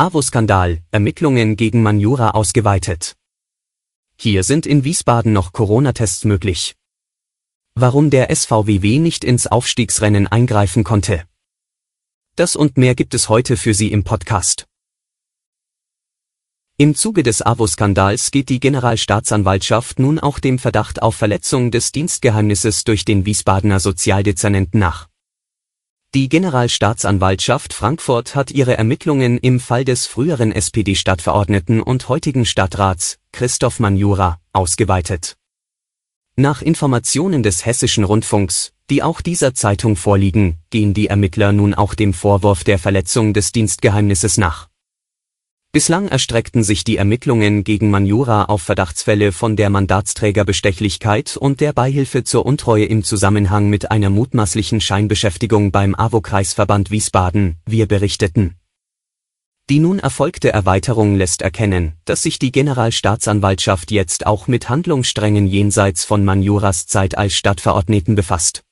AWO-Skandal, Ermittlungen gegen Manjura ausgeweitet. Hier sind in Wiesbaden noch Corona-Tests möglich. Warum der SVWW nicht ins Aufstiegsrennen eingreifen konnte. Das und mehr gibt es heute für Sie im Podcast. Im Zuge des AWO-Skandals geht die Generalstaatsanwaltschaft nun auch dem Verdacht auf Verletzung des Dienstgeheimnisses durch den Wiesbadener Sozialdezernenten nach. Die Generalstaatsanwaltschaft Frankfurt hat ihre Ermittlungen im Fall des früheren SPD-Stadtverordneten und heutigen Stadtrats, Christoph Manjura, ausgeweitet. Nach Informationen des Hessischen Rundfunks, die auch dieser Zeitung vorliegen, gehen die Ermittler nun auch dem Vorwurf der Verletzung des Dienstgeheimnisses nach. Bislang erstreckten sich die Ermittlungen gegen Manjura auf Verdachtsfälle von der Mandatsträgerbestechlichkeit und der Beihilfe zur Untreue im Zusammenhang mit einer mutmaßlichen Scheinbeschäftigung beim AWO-Kreisverband Wiesbaden, wir berichteten. Die nun erfolgte Erweiterung lässt erkennen, dass sich die Generalstaatsanwaltschaft jetzt auch mit Handlungssträngen jenseits von Manjuras Zeit als Stadtverordneten befasst.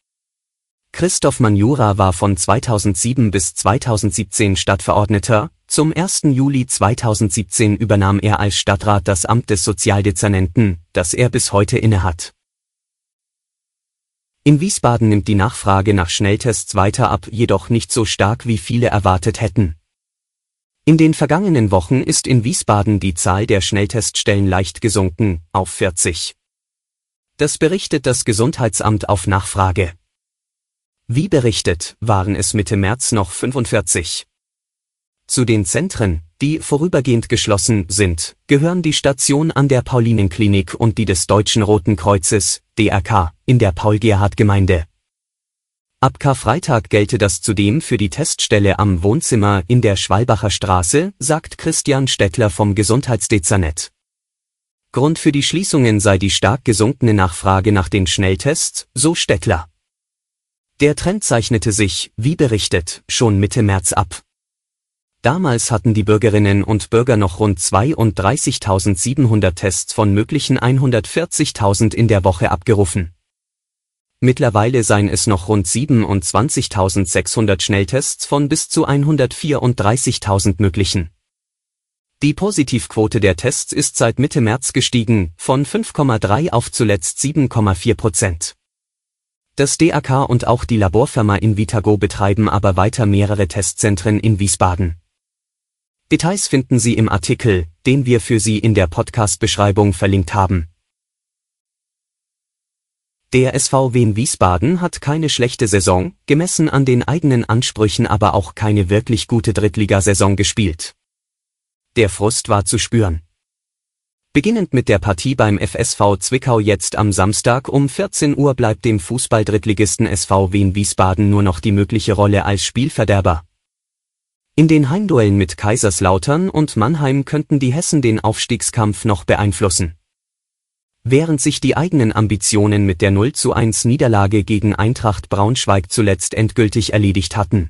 Christoph Manjura war von 2007 bis 2017 Stadtverordneter, zum 1. Juli 2017 übernahm er als Stadtrat das Amt des Sozialdezernenten, das er bis heute innehat. In Wiesbaden nimmt die Nachfrage nach Schnelltests weiter ab, jedoch nicht so stark wie viele erwartet hätten. In den vergangenen Wochen ist in Wiesbaden die Zahl der Schnellteststellen leicht gesunken, auf 40. Das berichtet das Gesundheitsamt auf Nachfrage. Wie berichtet, waren es Mitte März noch 45. Zu den Zentren, die vorübergehend geschlossen sind, gehören die Station an der Paulinenklinik und die des Deutschen Roten Kreuzes, DRK, in der Paul-Gerhardt-Gemeinde. Ab Karfreitag gelte das zudem für die Teststelle am Wohnzimmer in der Schwalbacher Straße, sagt Christian Stettler vom Gesundheitsdezernet. Grund für die Schließungen sei die stark gesunkene Nachfrage nach den Schnelltests, so Stettler. Der Trend zeichnete sich, wie berichtet, schon Mitte März ab. Damals hatten die Bürgerinnen und Bürger noch rund 32.700 Tests von möglichen 140.000 in der Woche abgerufen. Mittlerweile seien es noch rund 27.600 Schnelltests von bis zu 134.000 möglichen. Die Positivquote der Tests ist seit Mitte März gestiegen, von 5,3 auf zuletzt 7,4 Prozent. Das DAK und auch die Laborfirma Invitago betreiben aber weiter mehrere Testzentren in Wiesbaden. Details finden Sie im Artikel, den wir für Sie in der Podcast-Beschreibung verlinkt haben. Der SVW in Wiesbaden hat keine schlechte Saison, gemessen an den eigenen Ansprüchen aber auch keine wirklich gute Drittligasaison gespielt. Der Frust war zu spüren. Beginnend mit der Partie beim FSV Zwickau jetzt am Samstag um 14 Uhr bleibt dem Fußballdrittligisten SV Wien Wiesbaden nur noch die mögliche Rolle als Spielverderber. In den Heimduellen mit Kaiserslautern und Mannheim könnten die Hessen den Aufstiegskampf noch beeinflussen. Während sich die eigenen Ambitionen mit der 0 zu 1 Niederlage gegen Eintracht Braunschweig zuletzt endgültig erledigt hatten.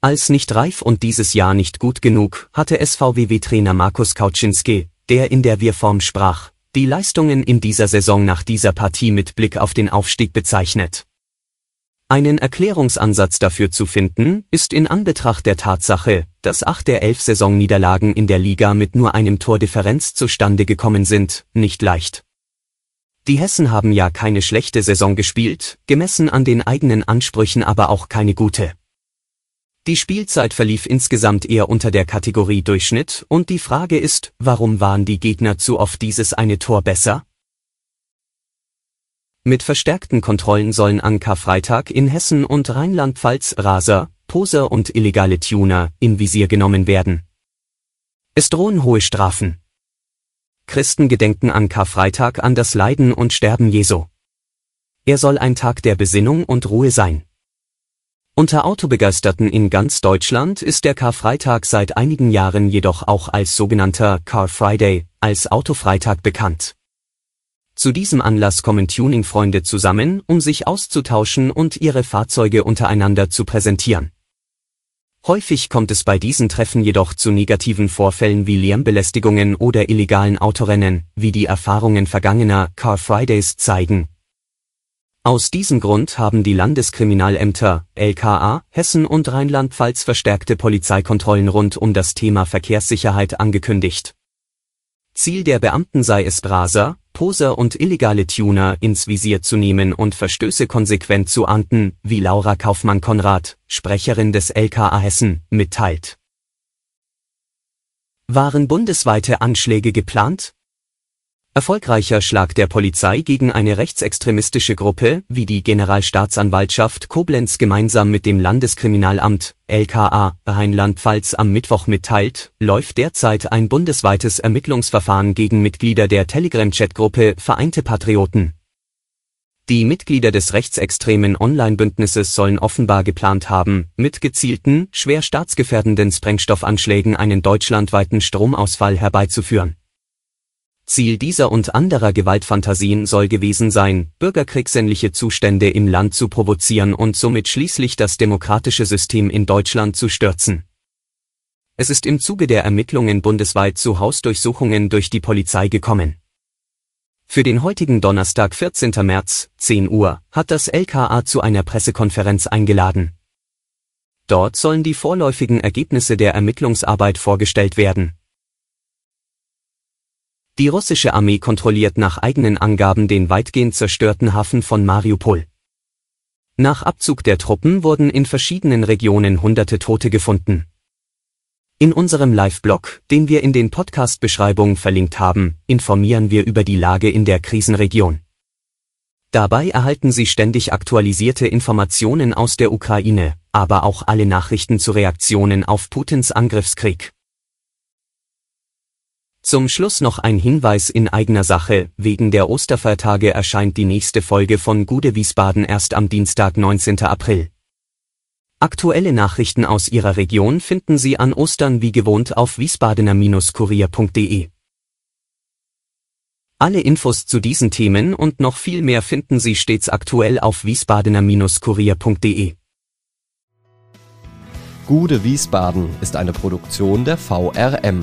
Als nicht reif und dieses Jahr nicht gut genug, hatte SVWW-Trainer Markus Kauczynski, der in der Wir-Form sprach, die Leistungen in dieser Saison nach dieser Partie mit Blick auf den Aufstieg bezeichnet. Einen Erklärungsansatz dafür zu finden, ist in Anbetracht der Tatsache, dass acht der elf Saisonniederlagen in der Liga mit nur einem Tordifferenz zustande gekommen sind, nicht leicht. Die Hessen haben ja keine schlechte Saison gespielt, gemessen an den eigenen Ansprüchen aber auch keine gute. Die Spielzeit verlief insgesamt eher unter der Kategorie Durchschnitt und die Frage ist, warum waren die Gegner zu oft dieses eine Tor besser? Mit verstärkten Kontrollen sollen an Karfreitag in Hessen und Rheinland-Pfalz Raser, Poser und illegale Tuner in Visier genommen werden. Es drohen hohe Strafen. Christen gedenken an Karfreitag an das Leiden und Sterben Jesu. Er soll ein Tag der Besinnung und Ruhe sein. Unter Autobegeisterten in ganz Deutschland ist der Karfreitag seit einigen Jahren jedoch auch als sogenannter Car Friday, als Autofreitag bekannt. Zu diesem Anlass kommen Tuning-Freunde zusammen, um sich auszutauschen und ihre Fahrzeuge untereinander zu präsentieren. Häufig kommt es bei diesen Treffen jedoch zu negativen Vorfällen wie Lärmbelästigungen oder illegalen Autorennen, wie die Erfahrungen vergangener Car Fridays zeigen, aus diesem Grund haben die Landeskriminalämter LKA Hessen und Rheinland-Pfalz verstärkte Polizeikontrollen rund um das Thema Verkehrssicherheit angekündigt. Ziel der Beamten sei es Raser, Poser und illegale Tuner ins Visier zu nehmen und Verstöße konsequent zu ahnden, wie Laura Kaufmann-Konrad, Sprecherin des LKA Hessen, mitteilt. Waren bundesweite Anschläge geplant? Erfolgreicher Schlag der Polizei gegen eine rechtsextremistische Gruppe, wie die Generalstaatsanwaltschaft Koblenz gemeinsam mit dem Landeskriminalamt LKA Rheinland-Pfalz am Mittwoch mitteilt, läuft derzeit ein bundesweites Ermittlungsverfahren gegen Mitglieder der Telegram-Chat-Gruppe Vereinte Patrioten. Die Mitglieder des rechtsextremen Online-Bündnisses sollen offenbar geplant haben, mit gezielten, schwer staatsgefährdenden Sprengstoffanschlägen einen deutschlandweiten Stromausfall herbeizuführen Ziel dieser und anderer Gewaltfantasien soll gewesen sein, bürgerkriegsähnliche Zustände im Land zu provozieren und somit schließlich das demokratische System in Deutschland zu stürzen. Es ist im Zuge der Ermittlungen bundesweit zu Hausdurchsuchungen durch die Polizei gekommen. Für den heutigen Donnerstag 14. März, 10 Uhr, hat das LKA zu einer Pressekonferenz eingeladen. Dort sollen die vorläufigen Ergebnisse der Ermittlungsarbeit vorgestellt werden die russische Armee kontrolliert nach eigenen Angaben den weitgehend zerstörten Hafen von Mariupol. Nach Abzug der Truppen wurden in verschiedenen Regionen hunderte Tote gefunden. In unserem Live-Blog, den wir in den Podcast-Beschreibungen verlinkt haben, informieren wir über die Lage in der Krisenregion. Dabei erhalten Sie ständig aktualisierte Informationen aus der Ukraine, aber auch alle Nachrichten zu Reaktionen auf Putins Angriffskrieg. Zum Schluss noch ein Hinweis in eigener Sache, wegen der Osterfeiertage erscheint die nächste Folge von Gude Wiesbaden erst am Dienstag 19. April. Aktuelle Nachrichten aus Ihrer Region finden Sie an Ostern wie gewohnt auf wiesbadener-kurier.de. Alle Infos zu diesen Themen und noch viel mehr finden Sie stets aktuell auf wiesbadener-kurier.de. Gude Wiesbaden ist eine Produktion der VRM